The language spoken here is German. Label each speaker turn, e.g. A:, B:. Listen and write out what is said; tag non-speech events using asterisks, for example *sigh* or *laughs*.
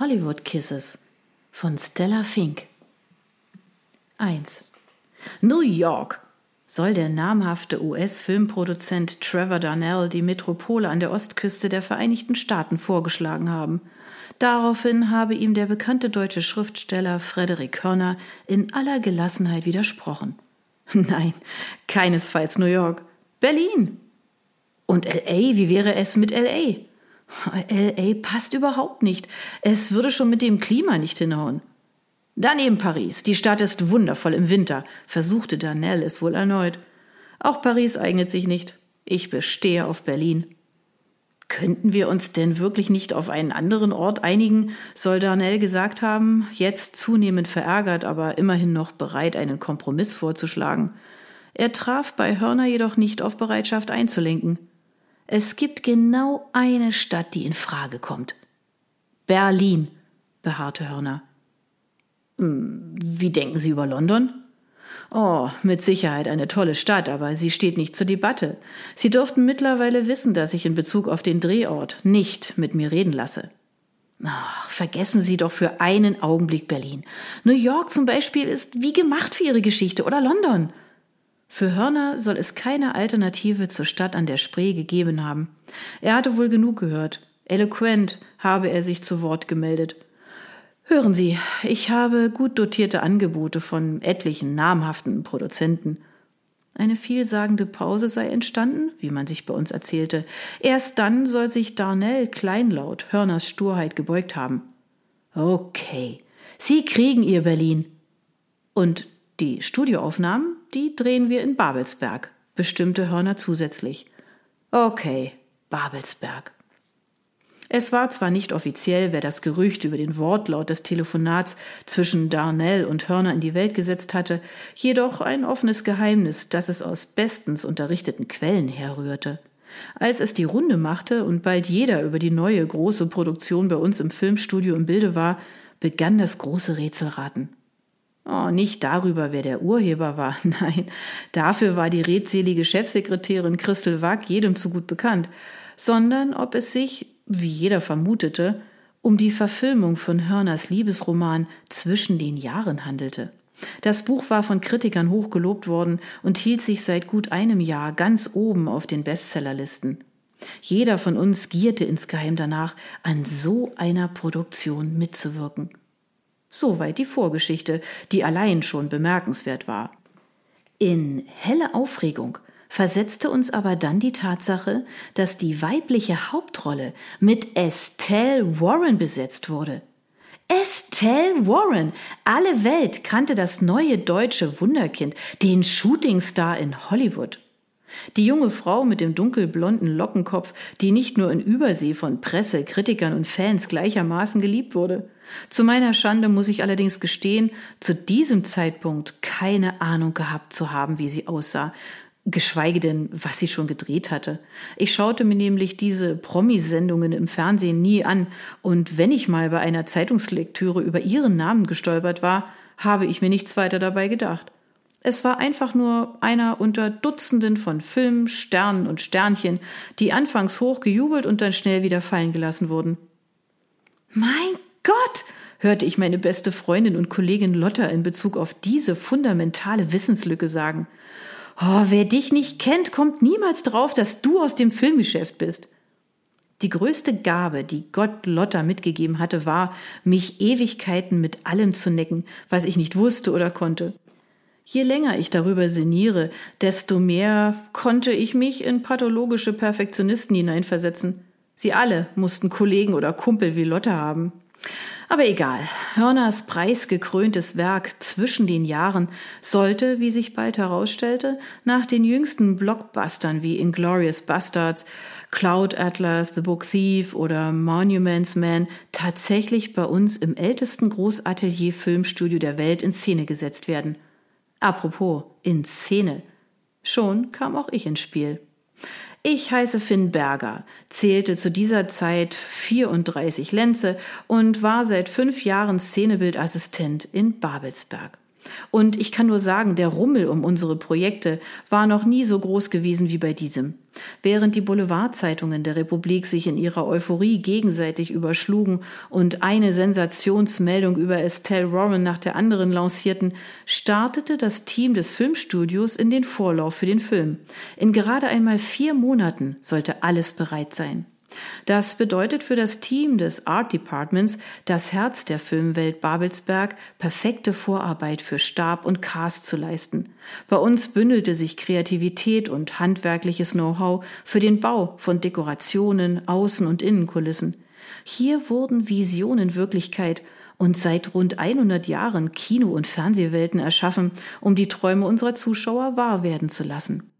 A: Hollywood Kisses von Stella Fink 1. New York soll der namhafte US-Filmproduzent Trevor Darnell die Metropole an der Ostküste der Vereinigten Staaten vorgeschlagen haben. Daraufhin habe ihm der bekannte deutsche Schriftsteller Frederick Hörner in aller Gelassenheit widersprochen. *laughs* Nein, keinesfalls New York. Berlin. Und LA, wie wäre es mit LA? LA passt überhaupt nicht. Es würde schon mit dem Klima nicht hinhauen. Daneben Paris. Die Stadt ist wundervoll im Winter, versuchte Danell es wohl erneut. Auch Paris eignet sich nicht. Ich bestehe auf Berlin. Könnten wir uns denn wirklich nicht auf einen anderen Ort einigen? soll Darnell gesagt haben, jetzt zunehmend verärgert, aber immerhin noch bereit, einen Kompromiss vorzuschlagen. Er traf bei Hörner jedoch nicht auf Bereitschaft einzulenken. Es gibt genau eine Stadt, die in Frage kommt. Berlin, beharrte Hörner. Hm, wie denken Sie über London? Oh, mit Sicherheit eine tolle Stadt, aber sie steht nicht zur Debatte. Sie dürften mittlerweile wissen, dass ich in Bezug auf den Drehort nicht mit mir reden lasse. Ach, vergessen Sie doch für einen Augenblick Berlin. New York zum Beispiel ist wie gemacht für Ihre Geschichte oder London. Für Hörner soll es keine Alternative zur Stadt an der Spree gegeben haben. Er hatte wohl genug gehört. Eloquent habe er sich zu Wort gemeldet. Hören Sie, ich habe gut dotierte Angebote von etlichen namhaften Produzenten. Eine vielsagende Pause sei entstanden, wie man sich bei uns erzählte. Erst dann soll sich Darnell kleinlaut Hörners Sturheit gebeugt haben. Okay, Sie kriegen Ihr Berlin. Und die Studioaufnahmen, die drehen wir in Babelsberg, bestimmte Hörner zusätzlich. Okay, Babelsberg. Es war zwar nicht offiziell, wer das Gerücht über den Wortlaut des Telefonats zwischen Darnell und Hörner in die Welt gesetzt hatte, jedoch ein offenes Geheimnis, das es aus bestens unterrichteten Quellen herrührte. Als es die Runde machte und bald jeder über die neue große Produktion bei uns im Filmstudio im Bilde war, begann das große Rätselraten. Oh, nicht darüber, wer der Urheber war. *laughs* Nein, dafür war die redselige Chefsekretärin Christel Wack jedem zu gut bekannt, sondern ob es sich, wie jeder vermutete, um die Verfilmung von Hörners Liebesroman Zwischen den Jahren handelte. Das Buch war von Kritikern hochgelobt worden und hielt sich seit gut einem Jahr ganz oben auf den Bestsellerlisten. Jeder von uns gierte insgeheim danach, an so einer Produktion mitzuwirken. Soweit die Vorgeschichte, die allein schon bemerkenswert war. In helle Aufregung versetzte uns aber dann die Tatsache, dass die weibliche Hauptrolle mit Estelle Warren besetzt wurde. Estelle Warren. Alle Welt kannte das neue deutsche Wunderkind, den Shootingstar in Hollywood. Die junge Frau mit dem dunkelblonden Lockenkopf, die nicht nur in Übersee von Presse, Kritikern und Fans gleichermaßen geliebt wurde. Zu meiner Schande muss ich allerdings gestehen, zu diesem Zeitpunkt keine Ahnung gehabt zu haben, wie sie aussah, geschweige denn, was sie schon gedreht hatte. Ich schaute mir nämlich diese Promisendungen im Fernsehen nie an, und wenn ich mal bei einer Zeitungslektüre über ihren Namen gestolpert war, habe ich mir nichts weiter dabei gedacht. Es war einfach nur einer unter Dutzenden von Filmen, Sternen und Sternchen, die anfangs hoch gejubelt und dann schnell wieder fallen gelassen wurden. Mein Gott, hörte ich meine beste Freundin und Kollegin Lotta in Bezug auf diese fundamentale Wissenslücke sagen. Oh, wer dich nicht kennt, kommt niemals drauf, dass du aus dem Filmgeschäft bist. Die größte Gabe, die Gott Lotta mitgegeben hatte, war, mich Ewigkeiten mit allem zu necken, was ich nicht wusste oder konnte. Je länger ich darüber sinniere, desto mehr konnte ich mich in pathologische Perfektionisten hineinversetzen. Sie alle mussten Kollegen oder Kumpel wie Lotte haben. Aber egal, Hörners preisgekröntes Werk zwischen den Jahren sollte, wie sich bald herausstellte, nach den jüngsten Blockbustern wie Inglorious Bastards, Cloud Atlas, The Book Thief oder Monuments Man tatsächlich bei uns im ältesten Großatelier-Filmstudio der Welt in Szene gesetzt werden – Apropos, in Szene. Schon kam auch ich ins Spiel. Ich heiße Finn Berger, zählte zu dieser Zeit 34 Lenze und war seit fünf Jahren Szenebildassistent in Babelsberg. Und ich kann nur sagen, der Rummel um unsere Projekte war noch nie so groß gewesen wie bei diesem. Während die Boulevardzeitungen der Republik sich in ihrer Euphorie gegenseitig überschlugen und eine Sensationsmeldung über Estelle Warren nach der anderen lancierten, startete das Team des Filmstudios in den Vorlauf für den Film. In gerade einmal vier Monaten sollte alles bereit sein. Das bedeutet für das Team des Art Departments, das Herz der Filmwelt Babelsberg, perfekte Vorarbeit für Stab und Cast zu leisten. Bei uns bündelte sich Kreativität und handwerkliches Know-how für den Bau von Dekorationen, Außen- und Innenkulissen. Hier wurden Visionen Wirklichkeit und seit rund 100 Jahren Kino- und Fernsehwelten erschaffen, um die Träume unserer Zuschauer wahr werden zu lassen.